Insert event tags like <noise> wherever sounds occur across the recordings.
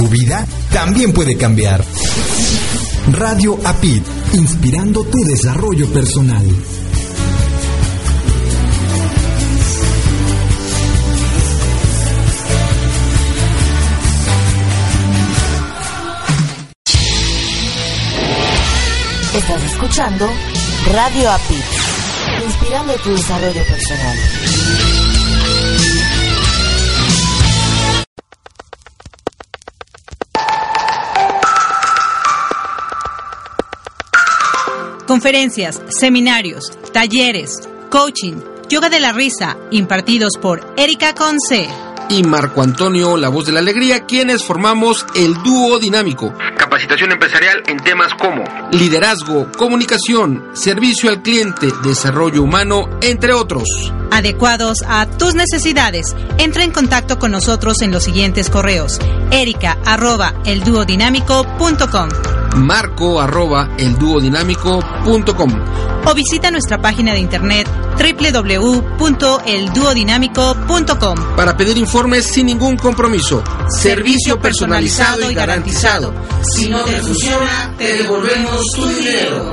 Tu vida también puede cambiar. Radio APID, inspirando tu desarrollo personal. Estás escuchando Radio APID, inspirando tu desarrollo personal. Conferencias, seminarios, talleres, coaching, yoga de la risa, impartidos por Erika Conce y Marco Antonio, la voz de la alegría, quienes formamos el dúo dinámico. Capacitación empresarial en temas como liderazgo, comunicación, servicio al cliente, desarrollo humano, entre otros. Adecuados a tus necesidades. Entra en contacto con nosotros en los siguientes correos. Erika arroba elduodinámico.com Marco arroba elduodinámico.com o visita nuestra página de internet www.elduodinámico.com para pedir informes sin ningún compromiso. Servicio personalizado y garantizado. Si no te funciona, te devolvemos tu dinero.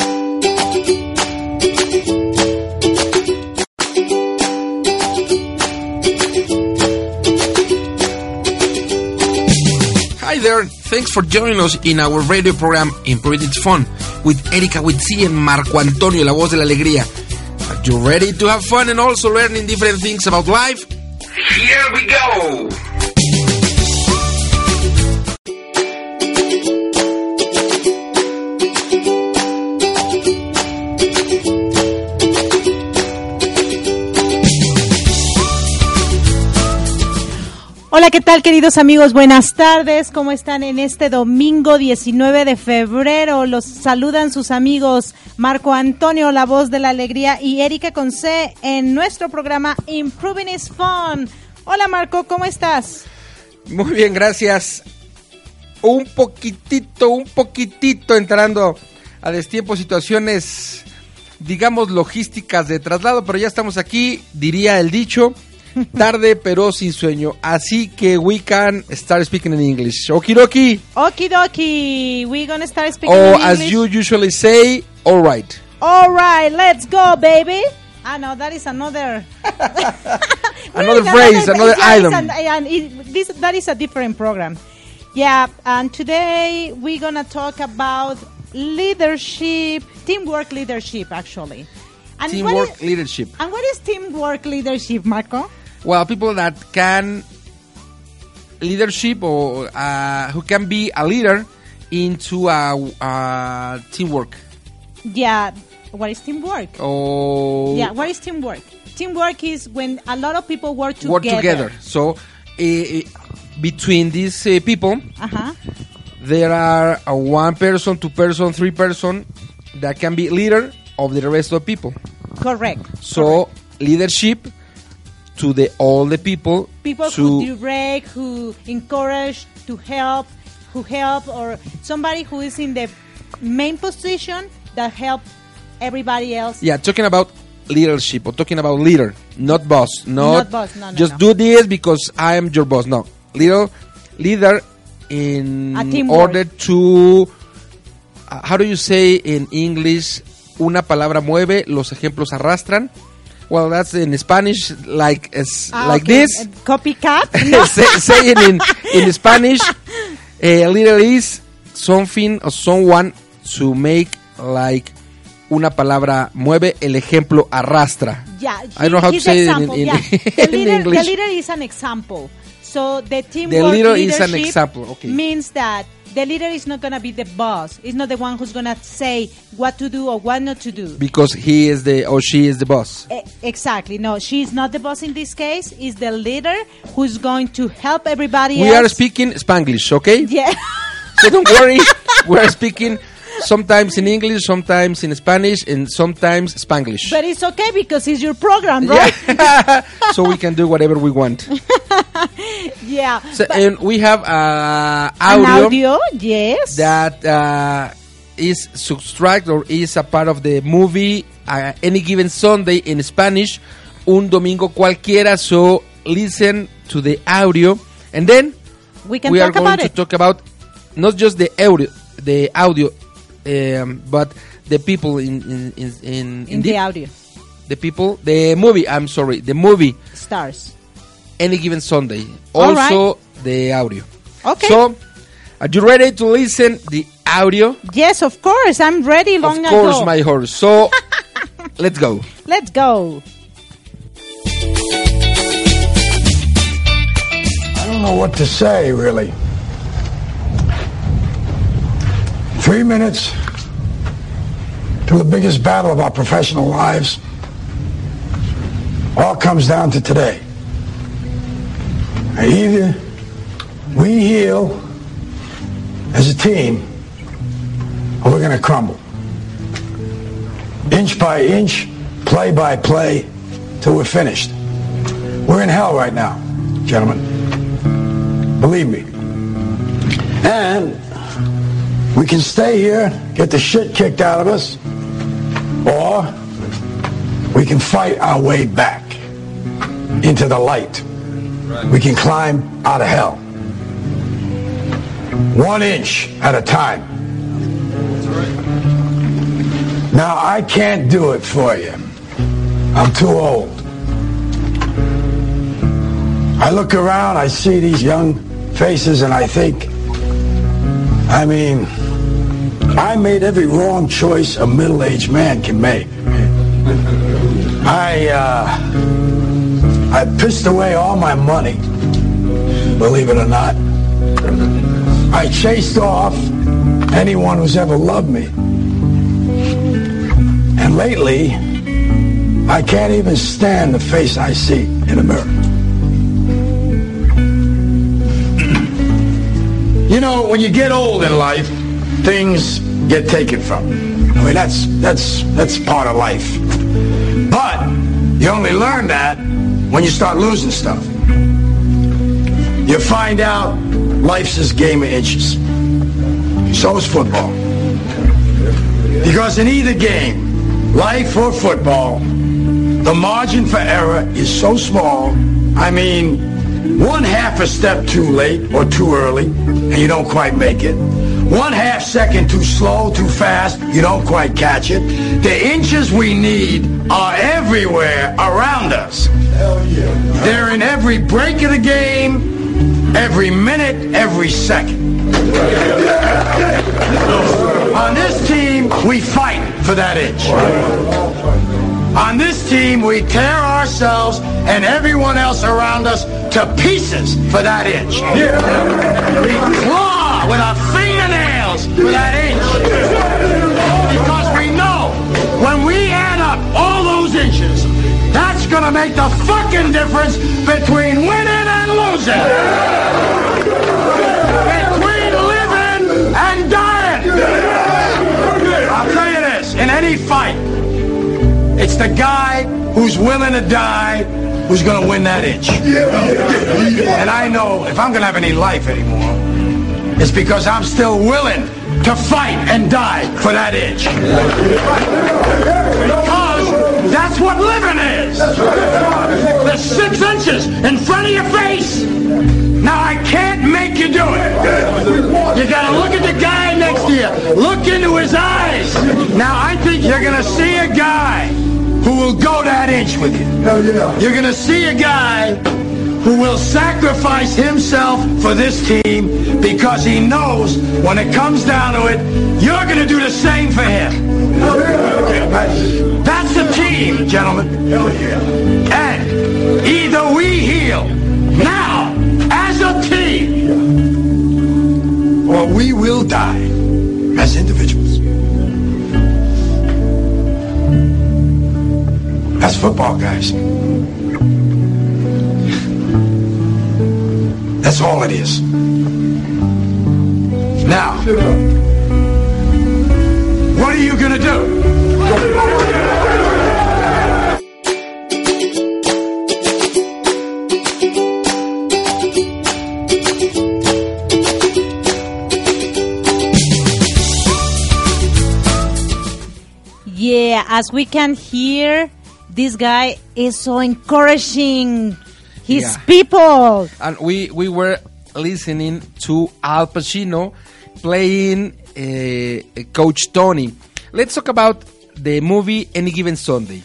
there, thanks for joining us in our radio program Improving is Fun with Erika Witsi and Marco Antonio, la voz de la alegría. Are you ready to have fun and also learning different things about life? Here we go! Hola, ¿qué tal queridos amigos? Buenas tardes, ¿cómo están en este domingo 19 de febrero? Los saludan sus amigos Marco Antonio, la voz de la alegría, y Erika Conce en nuestro programa Improving is Fun. Hola Marco, ¿cómo estás? Muy bien, gracias. Un poquitito, un poquitito entrando a destiempo situaciones, digamos, logísticas de traslado, pero ya estamos aquí, diría el dicho. Tarde pero sin sueño. Así que we can start speaking in English. Okidoki. Okidoki. We gonna start speaking Or in as English. you usually say, alright. All right, let's go, baby. Ah, no, that is another. <laughs> Another phrase, another item. an- and it- this, that is a different program. Yeah, and today we're gonna talk about leadership, teamwork leadership, actually. And Teamwork is- leadership. and what is teamwork leadership, Marco? Well, people that can leadership or uh, who can be a leader into a, a teamwork. Yeah, what is teamwork? Oh, Yeah, what is teamwork? Teamwork is when a lot of people work together. work together. So between these uh, people, Uh-huh. there are one person, two person, three person that can be leader of the rest of people. Correct. So leadership to the all the people. people to who direct, who encourage, to help, who help, or somebody who is in the main position that help everybody else. yeah, talking about leadership or talking about leader, not boss, not, Not boss, no, no, just no. do this because I am your boss. No, leader, leader in order to uh, how do you say in English? Una palabra mueve, los ejemplos arrastran. Well, that's in Spanish, like as, Ah, like okay. this. Copycat? <laughs> No. say, say it in, in Spanish. <laughs> A leader is something or someone to make like una palabra mueve, el ejemplo arrastra. Yeah, I don't know how to say it in- example, in- yeah. <laughs> in the, leader, English. the leader is an example. So the teamwork The leader is an leadership example, okay. means that the leader is not going to be the boss. It's not the one who's going to say what to do or what not to do. Because he is the or she is the boss. E- Exactly. No, she's not the boss in this case. Is the leader who's going to help everybody We else. are speaking Spanglish, okay? Yeah. So don't worry. <laughs> we are speaking sometimes in English, sometimes in Spanish, and sometimes Spanglish. but it's okay because it's your program, right? Yeah. <laughs> so we can do whatever we want. <laughs> Yeah. So, and we have uh, an audio, audio, yes. that uh, is subtract or is a part of the movie uh, any given Sunday in Spanish, un domingo cualquiera. So listen to the audio, and then we can we are going to talk about not just the audio, the audio, um, but the people in in in, in, in the audio. the people, the movie. I'm sorry, the movie. Stars. Any given Sunday. All Also the audio. Okay. So, are you ready to listen the audio? yes, of course. I'm ready long of course, ago. my horse. So, <laughs> let's go. Let's go. I don't know what to say, really. Three minutes to the biggest battle of our professional lives. All comes down to today. Either we heal as a team, or we're going to crumble. Inch by inch, play by play, till we're finished. We're in hell right now, gentlemen. Believe me. And we can stay here, get the shit kicked out of us, or we can fight our way back into the light. We can climb out of hell. One inch at a time. Now, I can't do it for you. I'm too old. I look around, I see these young faces, and I think, I mean, I made every wrong choice a middle-aged man can make. I, uh, I pissed away all my money, believe it or not. I chased off anyone who's ever loved me. And lately, I can't even stand the face I see in a mirror. You know, when you get old in life, things get taken from. I mean, that's that's that's part of life. But you only learn that when you start losing stuff. You find out life's this game of inches. So is football. Because in either game, life or football, the margin for error is so small. I mean, one half a step too late or too early, and you don't quite make it. One half second too slow, too fast, you don't quite catch it. The inches we need are everywhere around us. Yeah. They're in every break of the game, every minute, every second. <laughs> On this team, we fight for that inch. On this team, we tear ourselves and everyone else around us to pieces for that inch. We claw with our fingernails for that inch. Because we know when we add up all those inches, that's gonna make the fucking difference between winning and losing. Between living and dying. I'll tell you this, in any fight, it's the guy who's willing to die who's going to win that inch. And I know if I'm going to have any life anymore, it's because I'm still willing to fight and die for that inch. Because that's what living is. The six inches in front of your face. Now I can't make you do it. You gotta look at the guy next to you. Look into his eyes. Now I think you're gonna see a guy who will go that inch with you. You're gonna see a guy who will sacrifice himself for this team because he knows when it comes down to it, you're going to do the same for him. That's the team, gentlemen. And either we heal now as a team, or we will die as individuals. That's football, guys. That's all it is. Now, what are you gonna do? Yeah, as we can hear, this guy is so encouraging his Yeah. people. and we we were listening to Al Pacino playing uh, Coach Tony. Let's talk about the movie Any Given Sunday.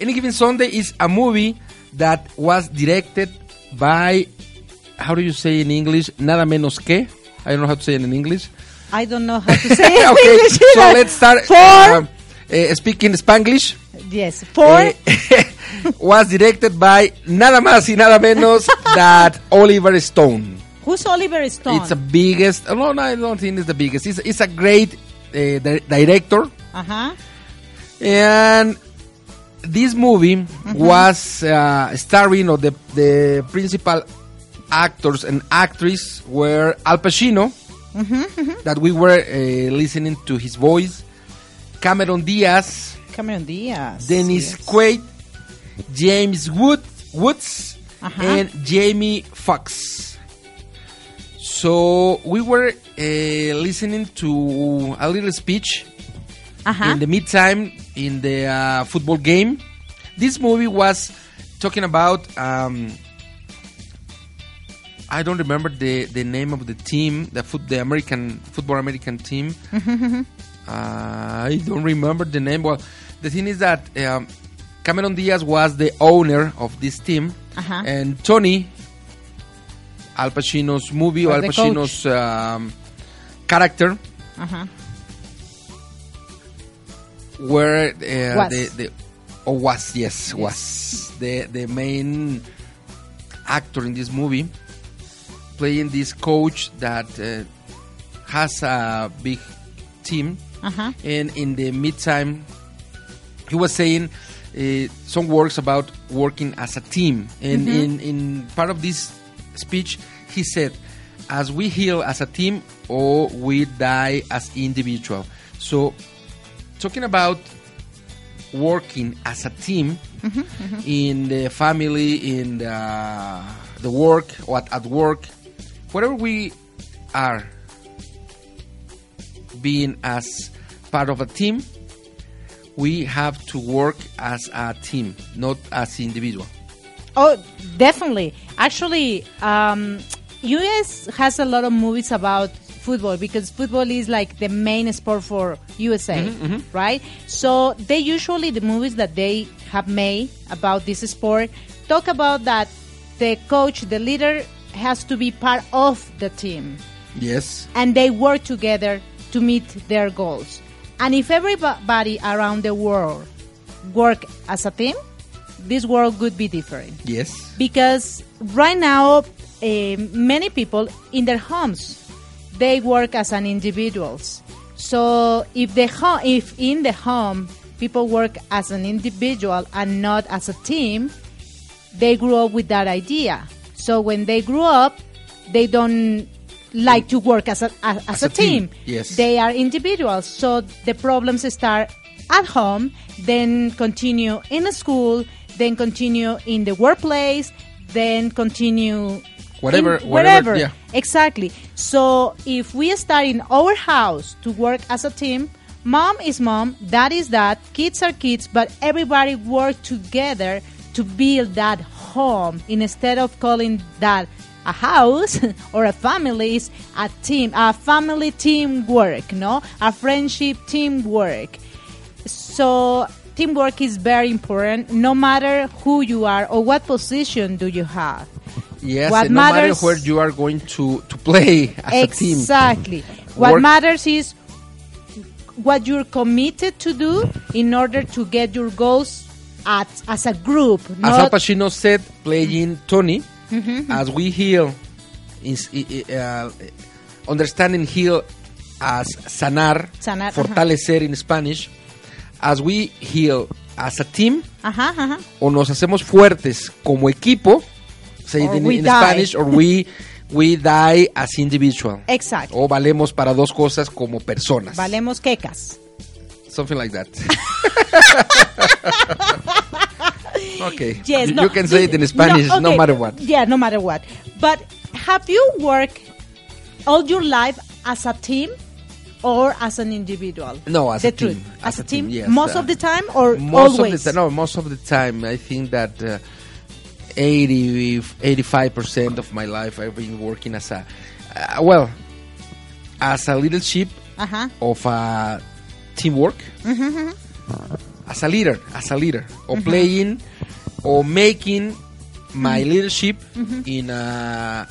Any Given Sunday is a movie that was directed by how do you say in English? Nada menos que. I don't know how to say it in English. I don't know how to say <laughs> it in okay, English so let's start For uh, uh, speaking Spanglish. yes, for Eh, <laughs> was directed by nada más y nada menos that Oliver Stone. who's Oliver Stone? It's the biggest. oh, No, no, I don't think it's the biggest. It's, it's a great uh, di- director, uh huh. and this movie was uh, starring or the the principal actors and actress were Al Pacino, that we were uh, listening to his voice, Cameron Diaz, Cameron Diaz. Dennis yes. Quaid, James Wood, Woods, and Jamie Foxx. So we were uh, listening to a little speech in the meantime in the uh, football game. This movie was talking about. Um, I don't remember the, the name of the team, the foot, the American football American team. uh, <laughs> I don't remember the name. Well, the thing is that um, Cameron Diaz was the owner of this team, Uh-huh. and Tony, Al Pacino's movie, or Al. Pacino's um, character, Uh-huh. were uh, Was. the the or was yes, was the the main actor in this movie playing this coach that uh, has a big team Uh-huh. and in the meantime he was saying uh, some words about working as a team. And mm-hmm. in, in part of this speech he said as we heal as a team or we die as individual. So talking about working as a team mm-hmm, mm-hmm. in the family in the, the work or at, at work whatever we are being as part of a team we have to work as a team not as individual Oh, definitely. Actually, um, US has a lot of movies about football because football is like the main sport for USA, right? So they usually the movies that they have made about this sport talk about that the coach, the leader, has to be part of the team yes and they work together to meet their goals. And if everybody around the world work as a team, this world could be different. Yes. Because right now uh, many people in their homes they work as an individuals so if the ho- if in the home people work as an individual and not as a team they grew up with that idea. So when they grew up they don't like to work as a as, as a a, team. team, yes. they are individuals so the problems start at home then continue in the school then continue in the workplace then continue Whatever- in- whatever, wherever yeah. exactly so if we start in our house to work as a team mom is mom dad is dad kids are kids but everybody work together to build that home instead of calling that a house <laughs> or a family is a team a family teamwork no a friendship teamwork so teamwork is very important no matter who you are or what position do you have Yes, what no matter where you are going to, to play as a team. exactly. <laughs> What Work- matters is what you're committed to do in order to get your goals at, as a group. As Al Pacino said, playing Tony, As we heal, is, uh, understanding heal as sanar, Sanar, fortalecer in Spanish, as we heal as a team, ajá, ajá. o nos hacemos fuertes como equipo, say Or in. Spanish, or we, <laughs> we die as individual. Exacto. O valemos para dos cosas como personas. Valemos quecas. Something like that. <laughs> okay. Yes, you, no, you can say it in Spanish no, okay. matter what. Yeah, no matter what. But have you worked all your life as a team or as an individual? No, as the a team. As As, a a team, team, yes, most uh, of the time or most always? of the time, no, most of the time, I think that uh, 80, 85% of my life I've been working as a, uh, well, as a leadership Ajá. of a teamwork, Mm-hmm, as a leader, as a leader, or playing, or making my Mm-hmm. leadership in a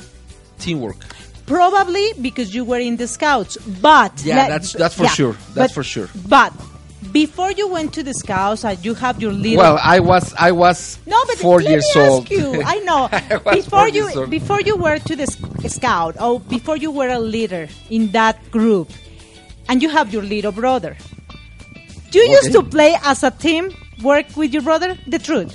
teamwork. Probably because you were in the scouts, but Yeah, that's- that's for sure. That's but- for sure. But before you went to the scouts, and you have your little Well, I was, I was No, but four let years me ask old. you. I know. <laughs> I before you before you were to the scout or before you were a leader in that group, and you have your little brother. You used to play as a team, work with your brother. The truth,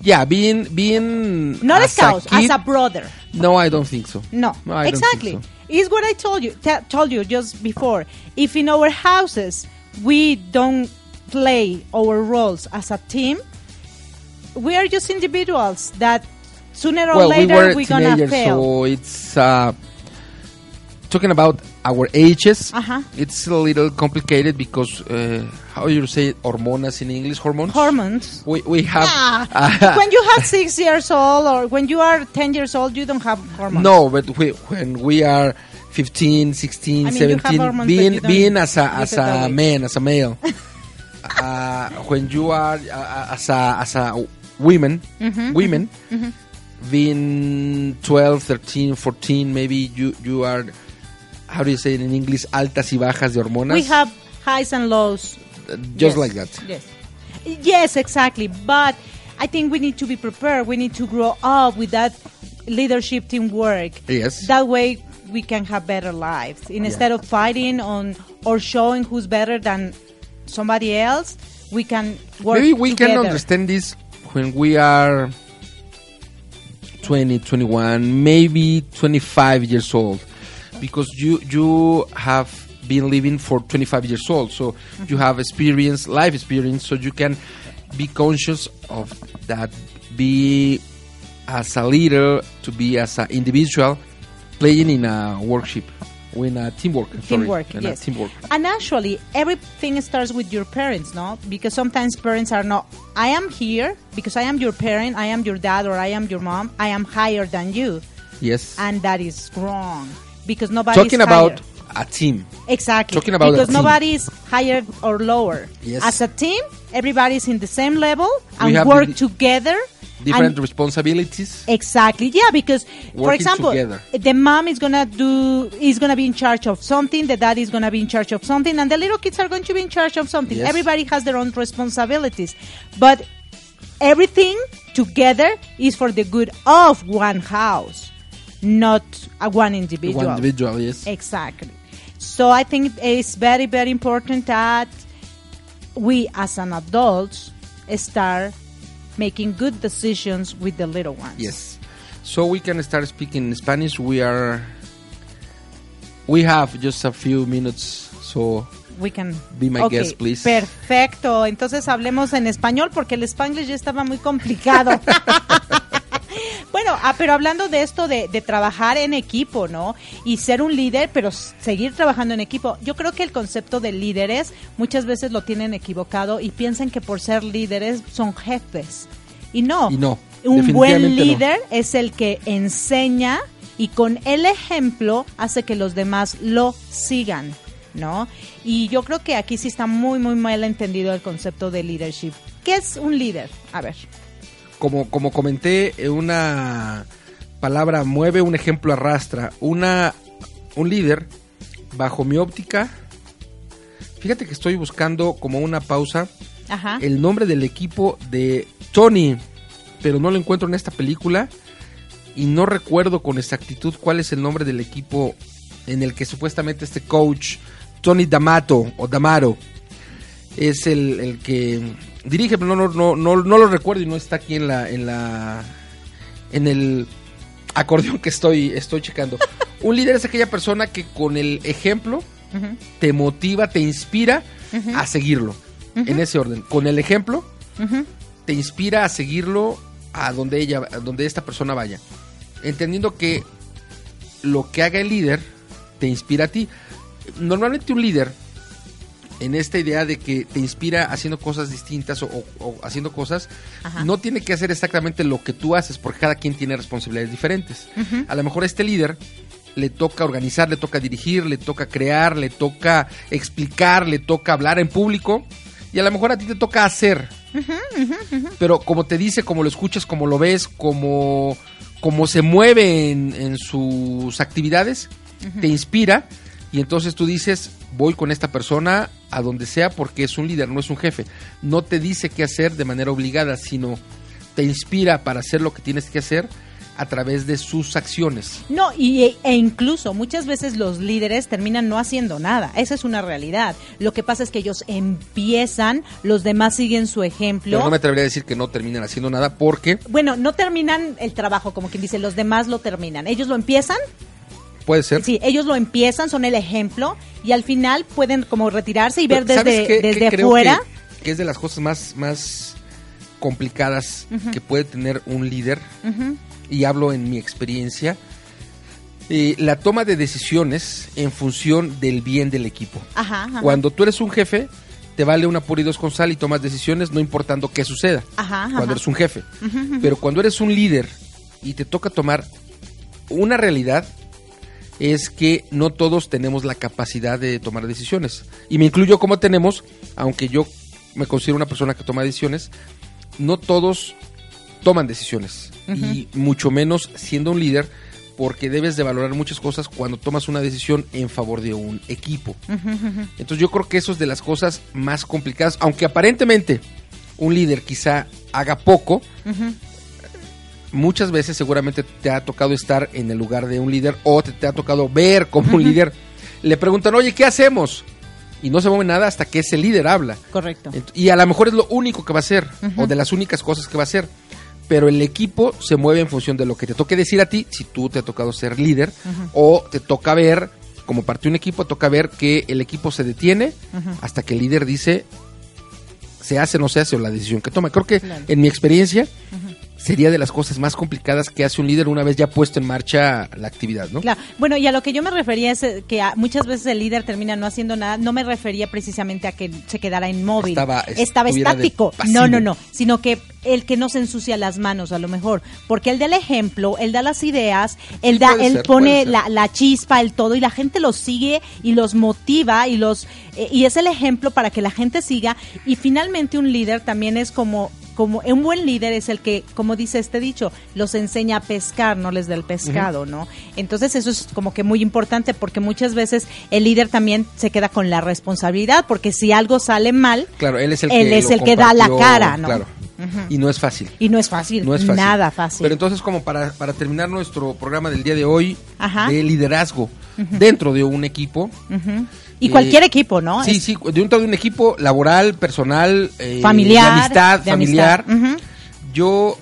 Yeah, being being not a spouse, a kid, as a brother. no, I don't think so. No, I don't exactly. think so. Is what I told you. Told you just before. If in our houses we don't play our roles as a team, we are just individuals that sooner or Well, later were we're gonna fail. so it's uh, talking about our ages. Uh-huh. It's a little complicated because uh, how you say it, hormonas in English? Hormones. Hormones. we we have Ah, <laughs> when you have six years old or when you are 10 years old, you don't have hormones. no, but we, when we are 15, 16, I mean, 17, hormones, being being as a as a man, as a male, <laughs> uh, when you are uh, as a as a women, Mm-hmm, women, being 12, 13, 14, maybe you you are how do you say it in English? Altas y bajas de hormonas. We have highs and lows. Just Yes, like that. Yes. Yes, exactly. But I think we need to be prepared. We need to grow up with that leadership teamwork. Yes. That way we can have better lives. Instead of fighting on or showing who's better than somebody else, we can work Maybe we together. can understand this when we are 20, 21, maybe 25 years old. Because you you have been living for 25 years old. So you mhm. have experience, life experience, so you can be conscious of that. Be as a leader, to be as an individual, playing in a workship, or in a teamwork. teamwork a yes teamwork. and actually everything starts with your parents no because sometimes parents are not i am here because i am your parent i am your dad or i am your mom i am higher than you Yes. and that is wrong because nobody Talking about a team. exactly talking about because team. nobody is higher or lower Yes. as a team everybody's in the same level and work together Different and responsibilities. Exactly. Yeah, because for example, together. the mom is gonna do is gonna be in charge of something, the dad is gonna be in charge of something, and the little kids are going to be in charge of something. Yes. Everybody has their own responsibilities, but everything together is for the good of one house, not a one individual. One individual, yes. Exactly. So I think it's very, very important that we as an adults start making good decisions with the little ones. Yes. So we can start speaking Spanish. We are. We have just a few minutes, so We can Be my Ok, guest, please. Perfecto. Entonces hablemos en español porque el spanglish ya estaba muy complicado. <laughs> Bueno, ah, pero hablando de esto de, de trabajar en equipo, ¿no? Y ser un líder, pero seguir trabajando en equipo. Yo creo que el concepto de líderes muchas veces lo tienen equivocado y piensan que por ser líderes son jefes. Y no. Y no, Un buen no. líder es el que enseña y con el ejemplo hace que los demás lo sigan, ¿no? Y yo creo que aquí sí está muy, muy mal entendido el concepto de leadership. ¿Qué es un líder? A ver. Como, como comenté, eh, una palabra mueve, un ejemplo arrastra. Una, un líder, bajo mi óptica, fíjate que estoy buscando como una pausa Ajá. el nombre del equipo de Tony, pero no lo encuentro en esta película y no recuerdo con exactitud cuál es el nombre del equipo en el que supuestamente este coach, Tony D'Amato o D'Amaro, es el, el que dirige, pero no, no, no, no, no lo recuerdo y no está aquí en la, en la, en el acordeón que estoy, estoy checando. <laughs> Un líder es aquella persona que con el ejemplo te motiva, te inspira a seguirlo. En ese orden. Con el ejemplo, te inspira a seguirlo a donde ella, a donde esta persona vaya. Entendiendo que lo que haga el líder te inspira a ti. Normalmente un líder, en esta idea de que te inspira haciendo cosas distintas o, o- o haciendo cosas, Ajá. no tiene que hacer exactamente lo que tú haces, porque cada quien tiene responsabilidades diferentes. A lo mejor a este líder le toca organizar, le toca dirigir, le toca crear, le toca explicar, le toca hablar en público. Y a lo mejor a ti te toca hacer. Pero como te dice, como lo escuchas, como lo ves, como, como se mueve en, en sus actividades, te inspira. Y entonces tú dices, voy con esta persona a donde sea porque es un líder, no es un jefe. No te dice qué hacer de manera obligada, sino te inspira para hacer lo que tienes que hacer a través de sus acciones. No, y, e incluso muchas veces los líderes terminan no haciendo nada. Esa es una realidad. Lo que pasa es que ellos empiezan, los demás siguen su ejemplo. Pero no me atrevería a decir que no terminan haciendo nada porque Bueno, no terminan el trabajo, como quien dice, los demás lo terminan. Ellos lo empiezan, puede ser. sí, ellos lo empiezan, son el ejemplo, y al final pueden como retirarse y ver Pero, ¿sabes desde, qué- desde fuera. Que, que es de las cosas más, más complicadas que puede tener un líder, y hablo en mi experiencia, eh, la toma de decisiones en función del bien del equipo. Ajá, ajá. Cuando tú eres un jefe, te vale una pura y dos con sal y tomas decisiones no importando qué suceda. Ajá, ajá. Cuando eres un jefe. Pero cuando eres un líder y te toca tomar una realidad es que no todos tenemos la capacidad de tomar decisiones. Y me incluyo como tenemos, aunque yo me considero una persona que toma decisiones, no todos toman decisiones. Y mucho menos siendo un líder, porque debes de valorar muchas cosas cuando tomas una decisión en favor de un equipo. Entonces yo creo que eso es de las cosas más complicadas, aunque aparentemente un líder quizá haga poco, muchas veces seguramente te ha tocado estar en el lugar de un líder o te, te ha tocado ver como un líder. Le preguntan, oye, ¿qué hacemos? Y no se mueve nada hasta que ese líder habla. Correcto. Y a lo mejor es lo único que va a hacer, o de las únicas cosas que va a hacer. Pero el equipo se mueve en función de lo que te toque decir a ti, si tú te ha tocado ser líder, o te toca ver, como parte de un equipo, toca ver que el equipo se detiene hasta que el líder dice, se hace o no se hace, o la decisión que toma. Creo que Claro. en mi experiencia sería de las cosas más complicadas que hace un líder una vez ya puesto en marcha la actividad, ¿no? Claro. Bueno, y a lo que yo me refería es eh, que a- muchas veces el líder termina no haciendo nada. No me refería precisamente a que se quedara inmóvil. Estaba- Estaba estático. No, no, no. Sino que el que no se ensucia las manos, a lo mejor. Porque él da el ejemplo, él da las ideas, él, Sí, da, él ser, pone la chispa, el todo, y la gente los sigue y los motiva y los eh, y es el ejemplo para que la gente siga. Y finalmente un líder también es como como un buen líder es el que, como dice este dicho, los enseña a pescar, no les da el pescado, ¿no? Entonces eso es como que muy importante porque muchas veces el líder también se queda con la responsabilidad porque si algo sale mal Claro, él es el Él que, es el que da la cara, ¿no? Claro. Y no es fácil. y no es fácil, No es fácil. nada fácil. Pero entonces, como para, para terminar nuestro programa del día de hoy, Ajá. de liderazgo dentro de un equipo. Y eh, cualquier equipo, ¿no? Sí, sí, dentro de un equipo laboral, personal, eh, Familiar, de amistad, de familiar. amistad. Yo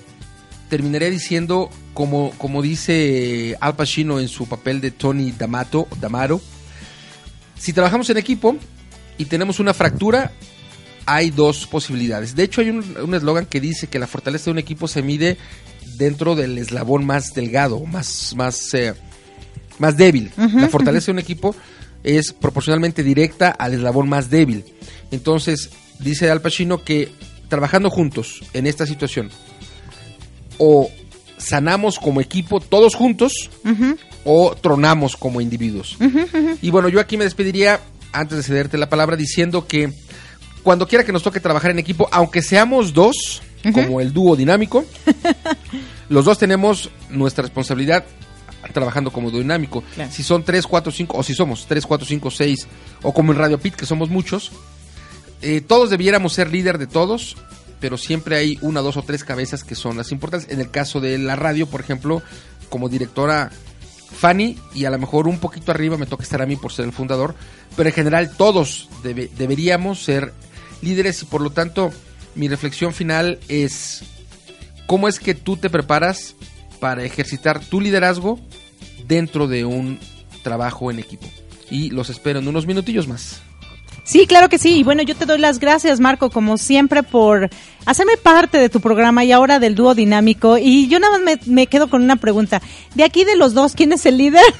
terminaría diciendo, como, como dice Al Pacino en su papel de Tony D'Amato, D'Amaro, si trabajamos en equipo y tenemos una fractura, hay dos posibilidades. De hecho, hay un un eslogan que dice que la fortaleza de un equipo se mide dentro del eslabón más delgado, más, más, eh, más débil. la fortaleza de un equipo es proporcionalmente directa al eslabón más débil. Entonces, dice Al Pacino que trabajando juntos en esta situación, o sanamos como equipo todos juntos, o tronamos como individuos. Y bueno, yo aquí me despediría, antes de cederte la palabra, diciendo que cuando quiera que nos toque trabajar en equipo, aunque seamos dos, como el dúo dinámico, <laughs> los dos tenemos nuestra responsabilidad trabajando como dinámico. Claro. Si son 3, 4, 5, o si somos 3, 4, 5, 6, o como en Radio Pit, que somos muchos, eh, todos debiéramos ser líder de todos, pero siempre hay una, dos o tres cabezas que son las importantes. En el caso de la radio, por ejemplo, como directora Fanny, y a lo mejor un poquito arriba me toca estar a mí por ser el fundador, pero en general todos debe- deberíamos ser líderes y por lo tanto mi reflexión final es cómo es que tú te preparas para ejercitar tu liderazgo dentro de un trabajo en equipo. Y los espero en unos minutillos más. Sí, claro que sí. Y bueno, yo te doy las gracias, Marco, como siempre, por hacerme parte de tu programa y ahora del dúo dinámico. Y yo nada más me, quedo con una pregunta. De aquí de los dos, ¿quién es el líder? <laughs>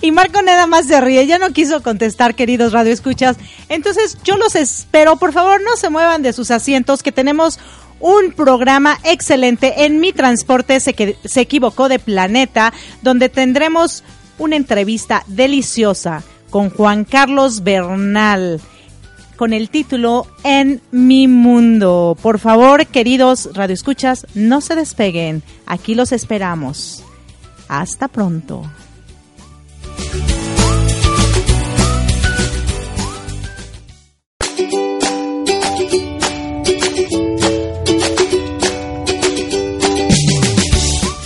Y Marco nada más se ríe, ya no quiso contestar, queridos radioescuchas. Entonces, yo los espero, por favor, no se muevan de sus asientos, que tenemos un programa excelente en Mi Transporte se, que- se equivocó de planeta, donde tendremos una entrevista deliciosa con Juan Carlos Bernal con el título En mi mundo. Por favor, queridos radioescuchas, no se despeguen. Aquí los esperamos. Hasta pronto.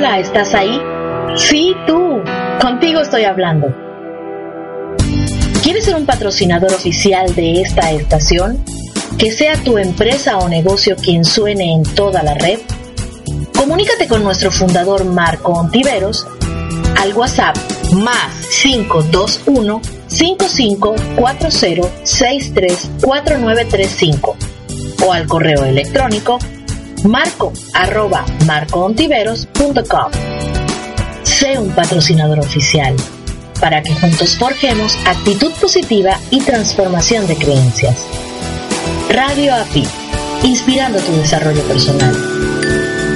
Hola, ¿estás ahí? Sí, tú. Contigo estoy hablando. ¿Quieres ser un patrocinador oficial de esta estación? ¿Que sea tu empresa o negocio quien suene en toda la red? Comunícate con nuestro fundador Marco Ontiveros al WhatsApp más 521 5540 634935 o al correo electrónico marco arroba marcoontiveros.com. Sé un patrocinador oficial para que juntos forjemos actitud positiva y transformación de creencias. Radio API, inspirando tu desarrollo personal.